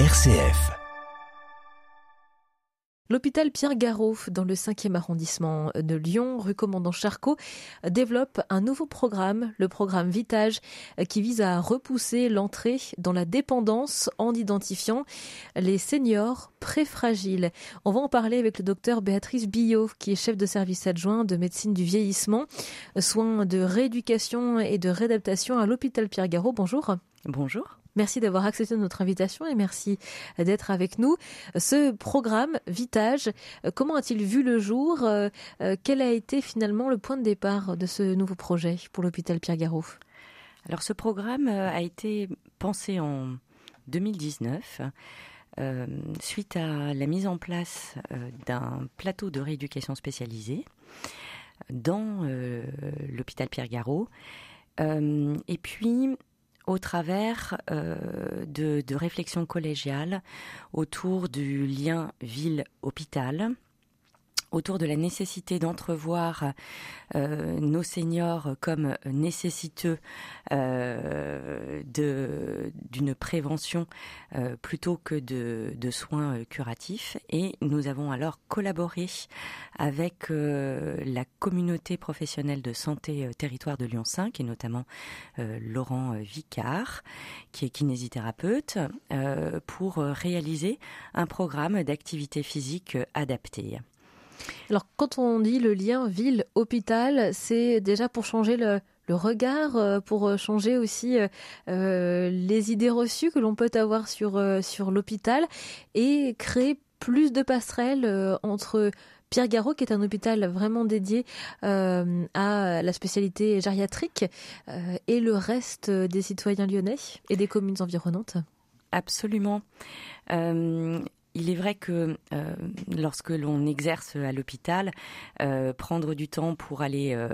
RCF. L'hôpital Pierre Garot, dans le 5e arrondissement de Lyon, rue Commandant Charcot, développe un nouveau programme, le programme Vitage, qui vise à repousser l'entrée dans la dépendance en identifiant les seniors préfragiles. On va en parler avec le docteur Béatrice Billot, qui est chef de service adjoint de médecine du vieillissement, soins de rééducation et de réadaptation à l'hôpital Pierre Garot. Bonjour. Bonjour. Merci d'avoir accepté notre invitation et merci d'être avec nous. Ce programme Vitage, comment a-t-il vu le jour euh, euh, Quel a été finalement le point de départ de ce nouveau projet pour l'hôpital Pierre Garot Alors ce programme euh, a été pensé en 2019 suite à la mise en place d'un plateau de rééducation spécialisé dans l'hôpital Pierre Garot. et puis au travers euh, de, de réflexions collégiales autour du lien ville-hôpital autour de la nécessité d'entrevoir euh, nos seniors comme nécessiteux euh, d'une prévention euh, plutôt que de, de, soins curatifs. Et nous avons alors collaboré avec la communauté professionnelle de santé territoire de Lyon 5 et notamment Laurent Vicard, qui est kinésithérapeute, pour réaliser un programme d'activité physique adapté. Alors, quand on dit le lien ville-hôpital, c'est déjà pour changer le, regard, euh, pour euh, changer aussi euh, les idées reçues que l'on peut avoir sur, sur l'hôpital et créer plus de passerelles entre Pierre Garot, qui est un hôpital vraiment dédié à la spécialité gériatrique, et le reste des citoyens lyonnais et des communes environnantes. Absolument il est vrai que euh, lorsque l'on exerce à l'hôpital, euh, prendre du temps pour aller euh,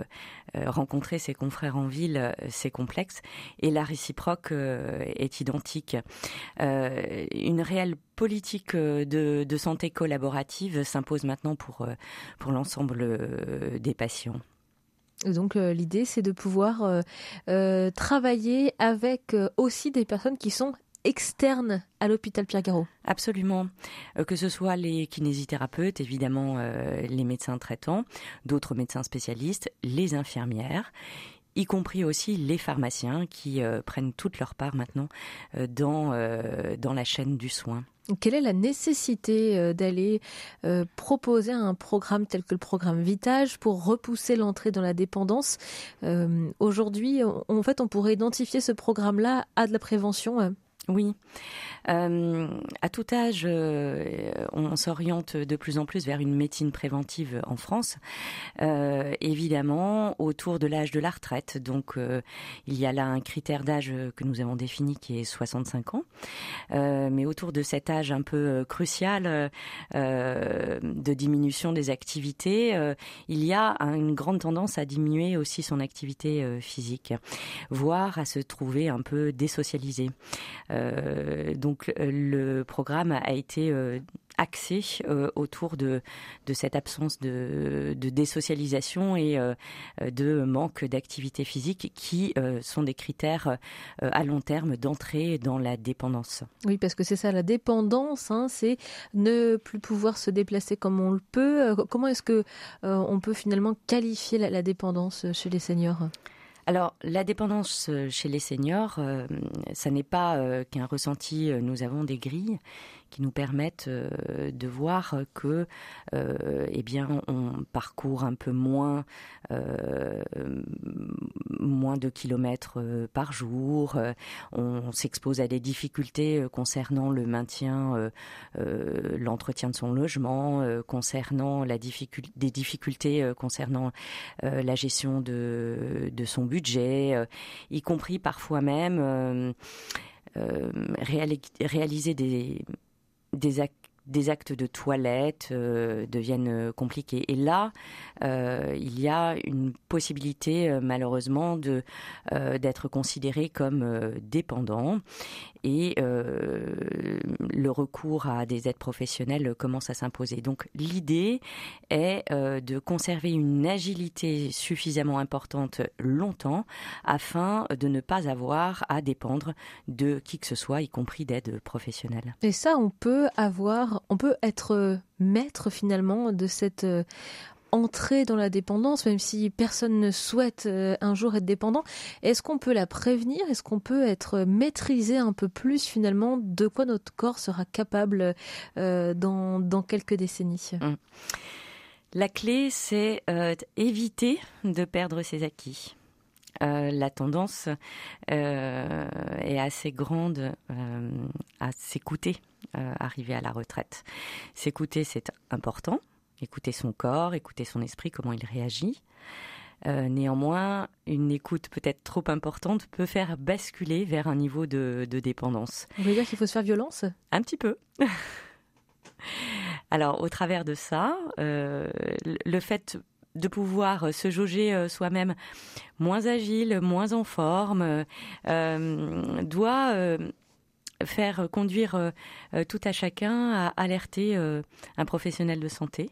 rencontrer ses confrères en ville, c'est complexe, et la réciproque est identique. une réelle politique de, santé collaborative s'impose maintenant pour, pour l'ensemble des patients. Donc l'idée, c'est de pouvoir travailler avec aussi des personnes qui sont externe à l'hôpital Pierre Garot Absolument. Euh, que ce soit les kinésithérapeutes, évidemment euh, les médecins traitants, d'autres médecins spécialistes, les infirmières y compris aussi les pharmaciens qui euh, prennent toute leur part maintenant dans, dans la chaîne du soin. Quelle est la nécessité d'aller proposer un programme tel que le programme Vitage pour repousser l'entrée dans la dépendance? Aujourd'hui, en fait, on pourrait identifier ce programme-là à de la prévention oui. Euh, à tout âge, euh, on s'oriente de plus en plus vers une médecine préventive en France. Euh, évidemment, autour de l'âge de la retraite. Donc, il y a là un critère d'âge que nous avons défini qui est 65 ans. mais autour de cet âge un peu crucial de diminution des activités, il y a une grande tendance à diminuer aussi son activité physique, voire à se trouver un peu désocialisé. Donc euh, le programme a été euh, axé autour de, cette absence de, désocialisation et de manque d'activité physique qui sont des critères à long terme d'entrée dans la dépendance. Oui, parce que c'est ça, la dépendance, hein, c'est ne plus pouvoir se déplacer comme on le peut. Comment est-ce que on peut finalement qualifier la dépendance chez les seniors? Alors, la dépendance euh, chez les seniors, euh, ça n'est pas euh, qu'un ressenti. Nous avons des grilles qui nous permettent de voir que, eh bien, on parcourt un peu moins, moins de kilomètres par jour. on s'expose à des difficultés concernant le maintien, l'entretien de son logement, concernant la des difficultés concernant la gestion de, de son budget, euh, y compris parfois même euh, euh, réaliser des, des, des actes de toilette euh, deviennent euh, compliqués. Et là, euh, il y a une possibilité malheureusement de d'être considéré comme dépendant et le recours à des aides professionnelles commence à s'imposer. Donc l'idée est de conserver une agilité suffisamment importante longtemps afin de ne pas avoir à dépendre de qui que ce soit, y compris d'aide professionnelle. Et ça, on peut avoir on peut être euh, maître finalement de cette euh, entrée dans la dépendance, même si personne ne souhaite euh, un jour être dépendant. Est-ce qu'on peut la prévenir? Est-ce qu'on peut être maîtrisé un peu plus finalement de quoi notre corps sera capable dans, quelques décennies? Hum. La clé, c'est éviter de perdre ses acquis. La tendance est assez grande à s'écouter euh, arriver à la retraite. S'écouter, c'est important. Écouter son corps, écouter son esprit, comment il réagit. Euh, néanmoins, une écoute peut-être trop importante peut faire basculer vers un niveau de, dépendance. Vous voulez dire qu'il faut se faire violence? Un petit peu. Alors, au travers de ça, euh, le fait de pouvoir se jauger soi-même moins agile, moins en forme, doit faire conduire euh, euh, tout à chacun à alerter euh, un professionnel de santé.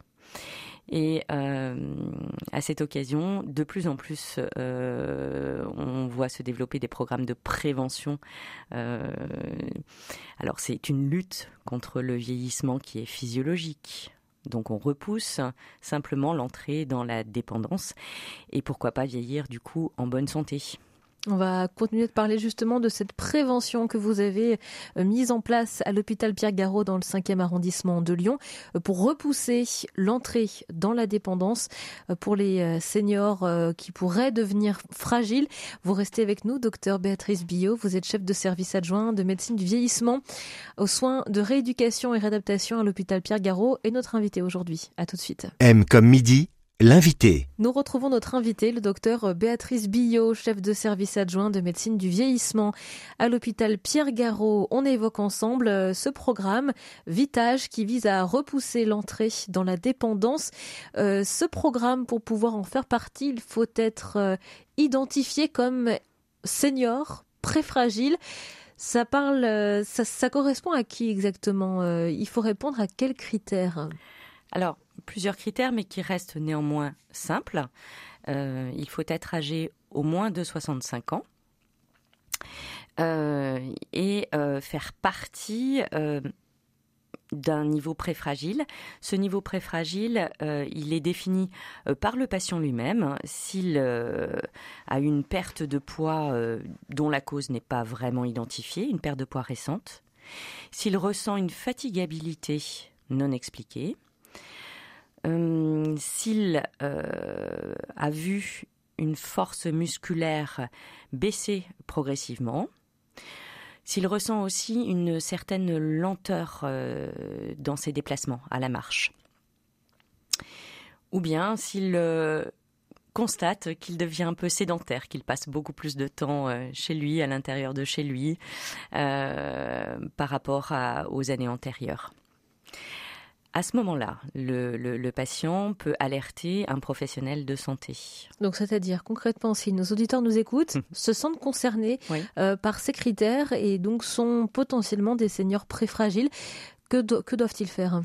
Et à cette occasion, de plus en plus, on voit se développer des programmes de prévention. alors c'est une lutte contre le vieillissement qui est physiologique. Donc on repousse simplement l'entrée dans la dépendance et pourquoi pas vieillir du coup en bonne santé. On va continuer de parler justement de cette prévention que vous avez euh, mise en place à l'hôpital Pierre-Garot dans le 5e arrondissement de Lyon euh, pour repousser l'entrée dans la dépendance euh, pour les seniors qui pourraient devenir fragiles. Vous restez avec nous, docteur Béatrice Billot. Vous êtes chef de service adjoint de médecine du vieillissement aux soins de rééducation et réadaptation à l'hôpital Pierre-Garot et notre invité aujourd'hui. À tout de suite. M comme midi L'invité. Nous retrouvons notre invité, le docteur Béatrice Billot, chef de service adjoint de médecine du vieillissement à l'hôpital Pierre Garot. On évoque ensemble euh, ce programme Vitage qui vise à repousser l'entrée dans la dépendance. Euh, ce programme, pour pouvoir en faire partie, il faut être euh, identifié comme senior, très fragile. Ça parle, ça, ça correspond à qui exactement Il faut répondre à quels critères? Alors, plusieurs critères, mais qui restent néanmoins simples. Euh, il faut être âgé au moins de 65 ans euh, et euh, faire partie d'un niveau préfragile. Ce niveau préfragile, il est défini par le patient lui-même. S'il a une perte de poids dont la cause n'est pas vraiment identifiée, une perte de poids récente, s'il ressent une fatigabilité non expliquée, euh, s'il euh, a vu une force musculaire baisser progressivement, s'il ressent aussi une certaine lenteur euh, dans ses déplacements à la marche, ou bien s'il constate qu'il devient un peu sédentaire, qu'il passe beaucoup plus de temps chez lui, à l'intérieur de chez lui, par rapport aux années antérieures. À ce moment-là, le, patient peut alerter un professionnel de santé. Donc, c'est-à-dire concrètement, si nos auditeurs nous écoutent, hum. se sentent concernés euh, par ces critères et donc sont potentiellement des seniors préfragiles, que, que doivent-ils faire?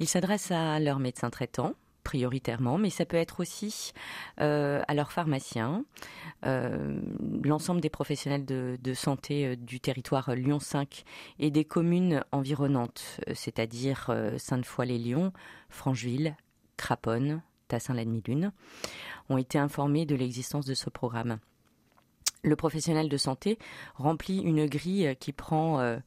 Ils s'adressent à leur médecin traitant prioritairement, mais ça peut être aussi euh, à leur pharmacien, euh, l'ensemble des professionnels de, santé euh, du territoire Lyon 5 et des communes environnantes, c'est-à-dire Sainte-Foy-les-Lyons, Francheville, Craponne, Tassin-la-Demi-Lune, ont été informés de l'existence de ce programme. Le professionnel de santé remplit une grille qui prend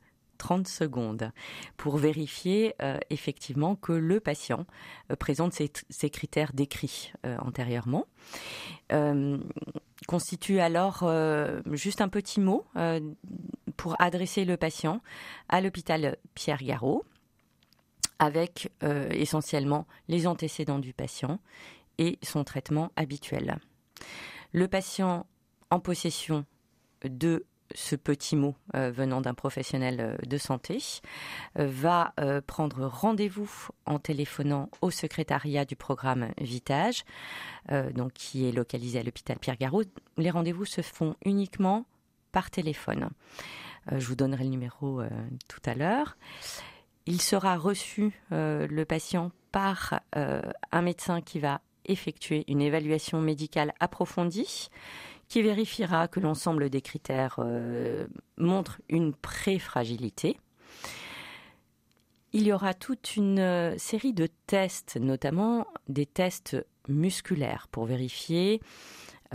30 secondes pour vérifier euh, effectivement que le patient euh, présente ces, critères décrits euh, antérieurement. constitue alors juste un petit mot pour adresser le patient à l'hôpital Pierre Garot avec essentiellement les antécédents du patient et son traitement habituel. Le patient en possession de ce petit mot euh, venant d'un professionnel euh, de santé, euh, va prendre rendez-vous en téléphonant au secrétariat du programme Vitage, donc qui est localisé à l'hôpital Pierre-Garot. Les rendez-vous se font uniquement par téléphone. je vous donnerai le numéro tout à l'heure. Il sera reçu, le patient, par un médecin qui va effectuer une évaluation médicale approfondie qui vérifiera que l'ensemble des critères euh, montrent une pré-fragilité. Il y aura toute une euh, série de tests, notamment des tests musculaires pour vérifier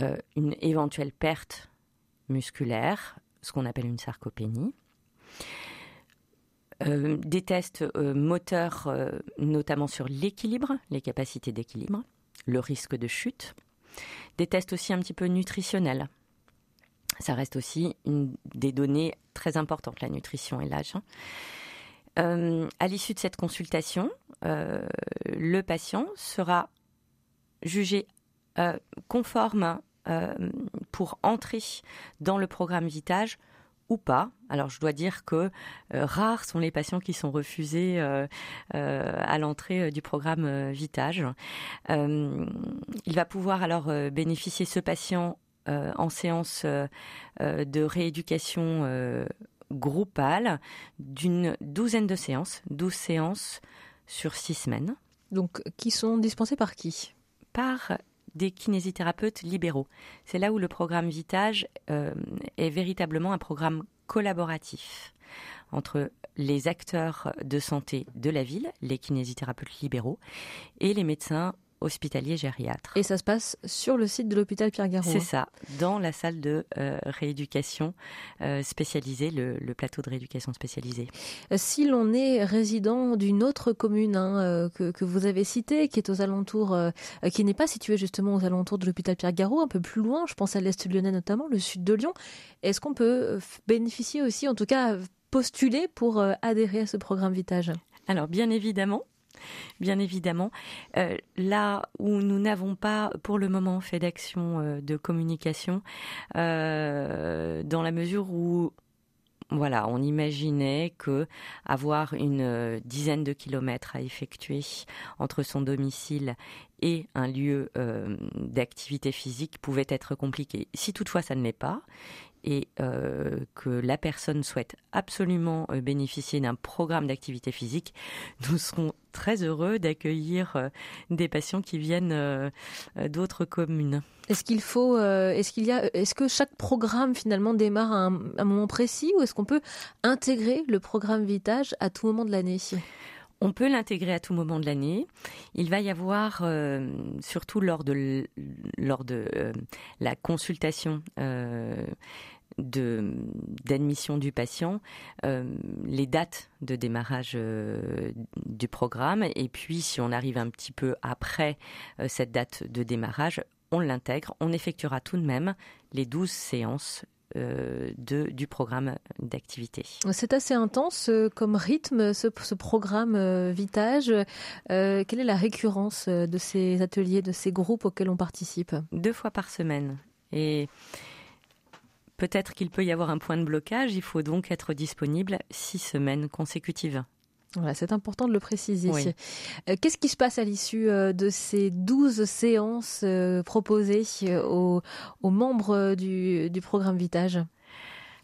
euh, une éventuelle perte musculaire, ce qu'on appelle une sarcopénie. des tests moteurs, notamment sur l'équilibre, les capacités d'équilibre, le risque de chute, des tests aussi un petit peu nutritionnels. Ça reste aussi des données très importantes, la nutrition et l'âge. Euh, à l'issue de cette consultation, euh, le patient sera jugé euh, conforme pour entrer dans le programme Vitage ou pas. Alors je dois dire que euh, rares sont les patients qui sont refusés euh, euh, à l'entrée du programme Vitage. il va pouvoir alors bénéficier ce patient en séance de rééducation groupale d'une douzaine de séances, 12 séances sur six semaines. Donc qui sont dispensées par qui? Par des kinésithérapeutes libéraux. C'est là où le programme Vitage euh, est véritablement un programme collaboratif entre les acteurs de santé de la ville, les kinésithérapeutes libéraux, et les médecins hospitalier gériatre. Et ça se passe sur le site de l'hôpital Pierre-Garot C'est ça, dans la salle de euh, rééducation euh, spécialisée, le, plateau de rééducation spécialisée. Euh, si l'on est résident d'une autre commune hein, que, que, vous avez citée, qui est aux alentours, qui n'est pas située justement aux alentours de l'hôpital Pierre-Garot, un peu plus loin, je pense à l'Est lyonnais notamment, le sud de Lyon, est-ce qu'on peut bénéficier aussi, en tout cas postuler pour adhérer à ce programme Vitage? Alors bien évidemment, bien évidemment. Euh, là où nous n'avons pas pour le moment fait d'action euh, de communication, euh, dans la mesure où voilà, on imaginait que avoir une dizaine de kilomètres à effectuer entre son domicile et un lieu d'activité physique pouvait être compliqué. Si toutefois ça ne l'est pas, et euh, que la personne souhaite absolument euh, bénéficier d'un programme d'activité physique, nous serons très heureux d'accueillir euh, des patients qui viennent d'autres communes. Est-ce qu'il faut, est-ce qu'il y a, est-ce que chaque programme finalement démarre à un, moment précis ou est-ce qu'on peut intégrer le programme Vitage à tout moment de l'année? On peut l'intégrer à tout moment de l'année. Il va y avoir, surtout lors de, de la consultation de d'admission du patient, euh, les dates de démarrage euh, du programme et puis si on arrive un petit peu après euh, cette date de démarrage, on l'intègre, on effectuera tout de même les 12 séances de, du programme d'activité. C'est assez intense comme rythme, ce, ce programme Vitage. quelle est la récurrence de ces ateliers, de ces groupes auxquels on participe? Deux fois par semaine. Et Peut-être qu'il peut y avoir un point de blocage, il faut donc être disponible six semaines consécutives. Voilà, c'est important de le préciser. Euh, qu'est-ce qui se passe à l'issue euh, de ces douze séances euh, proposées aux, membres du, programme Vitage?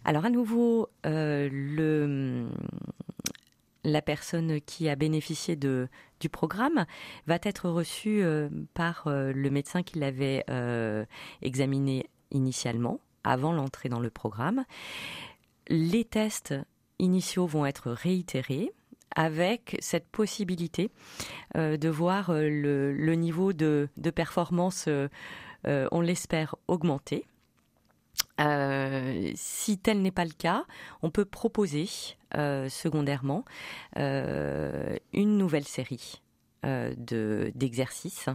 Alors à nouveau, le, la personne qui a bénéficié de, du programme va être reçue par le médecin qui l'avait examiné initialement avant l'entrée dans le programme. Les tests initiaux vont être réitérés avec cette possibilité euh, de voir euh, le, niveau de, performance, euh, on l'espère, augmenter. si tel n'est pas le cas, on peut proposer secondairement une nouvelle série d'exercices.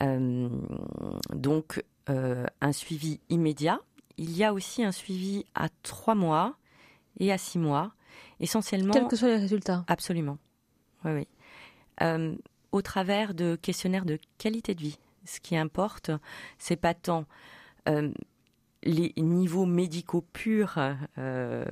donc un suivi immédiat il y a aussi un suivi à trois mois et à six mois, essentiellement. Quels que soient les résultats. Absolument. Oui, oui. Euh, au travers de questionnaires de qualité de vie. Ce qui importe, c'est pas tant euh, les niveaux médicaux purs euh,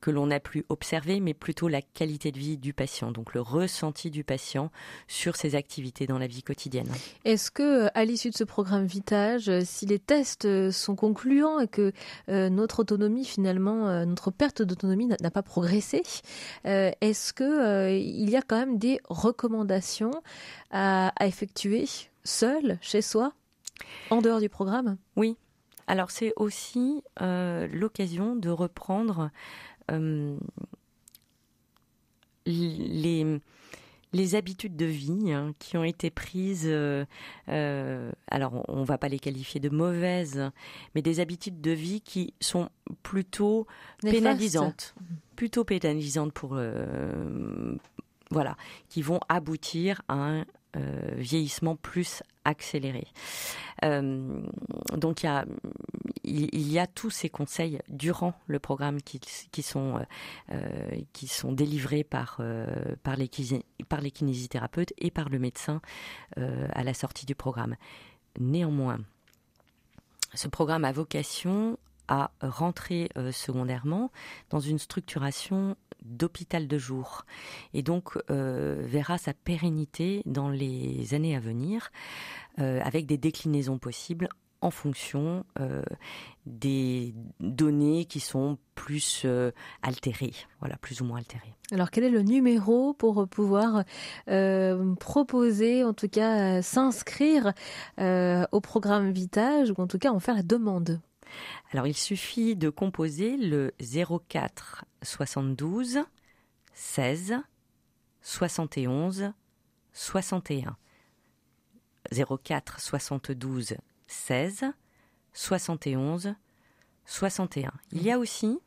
que l'on a pu observer, mais plutôt la qualité de vie du patient, donc le ressenti du patient sur ses activités dans la vie quotidienne. Est-ce que, à l'issue de ce programme Vitage, si les tests sont concluants et que notre autonomie, finalement, notre perte d'autonomie n'a pas progressé, est-ce que il y a quand même des recommandations à, à effectuer seul, chez soi, en dehors du programme? Oui. Alors c'est aussi euh, l'occasion de reprendre euh, les, les habitudes de vie hein, qui ont été prises, euh, alors on ne va pas les qualifier de mauvaises, mais des habitudes de vie qui sont plutôt pénalisantes, plutôt pénalisantes pour, voilà, qui vont aboutir à un euh, vieillissement plus accéléré. Euh, donc il y, a, il y a tous ces conseils durant le programme qui, euh, qui sont délivrés par, par, les, kinésithérapeutes et par le médecin à la sortie du programme. Néanmoins, ce programme a vocation à rentrer secondairement dans une structuration d'hôpital de jour et donc euh, verra sa pérennité dans les années à venir euh, avec des déclinaisons possibles en fonction euh, des données qui sont plus altérées, voilà, plus ou moins altérées. Alors quel est le numéro pour pouvoir proposer, en tout cas s'inscrire au programme Vitage ou en tout cas en faire la demande? Alors il suffit de composer le 04 72 16 71 61. 04 72 16 71 61. Il y a aussi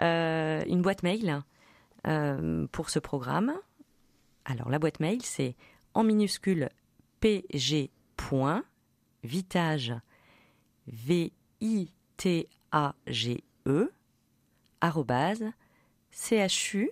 euh, une boîte mail euh, pour ce programme. Alors la boîte mail c'est en minuscule pg.vitage v I-T-A-G-E, chu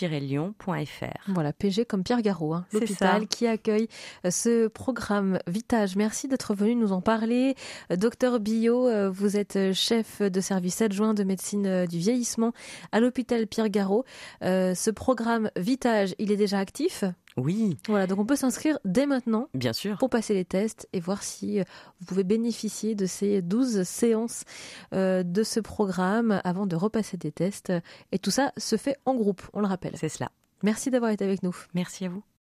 lyonfr Voilà, PG comme Pierre Garot, hein, l'hôpital qui accueille euh, ce programme Vitage. Merci d'être venu nous en parler. Euh, docteur Billot, euh, vous êtes chef de service adjoint de médecine du vieillissement à l'hôpital Pierre Garot. Ce programme Vitage, il est déjà actif? Oui. Voilà, donc on peut s'inscrire dès maintenant. Bien sûr. Pour passer les tests et voir si euh, vous pouvez bénéficier de ces 12 séances euh, de ce programme avant de repasser des tests. Et tout ça se fait en groupe, on le rappelle. C'est cela. Merci d'avoir été avec nous. Merci à vous.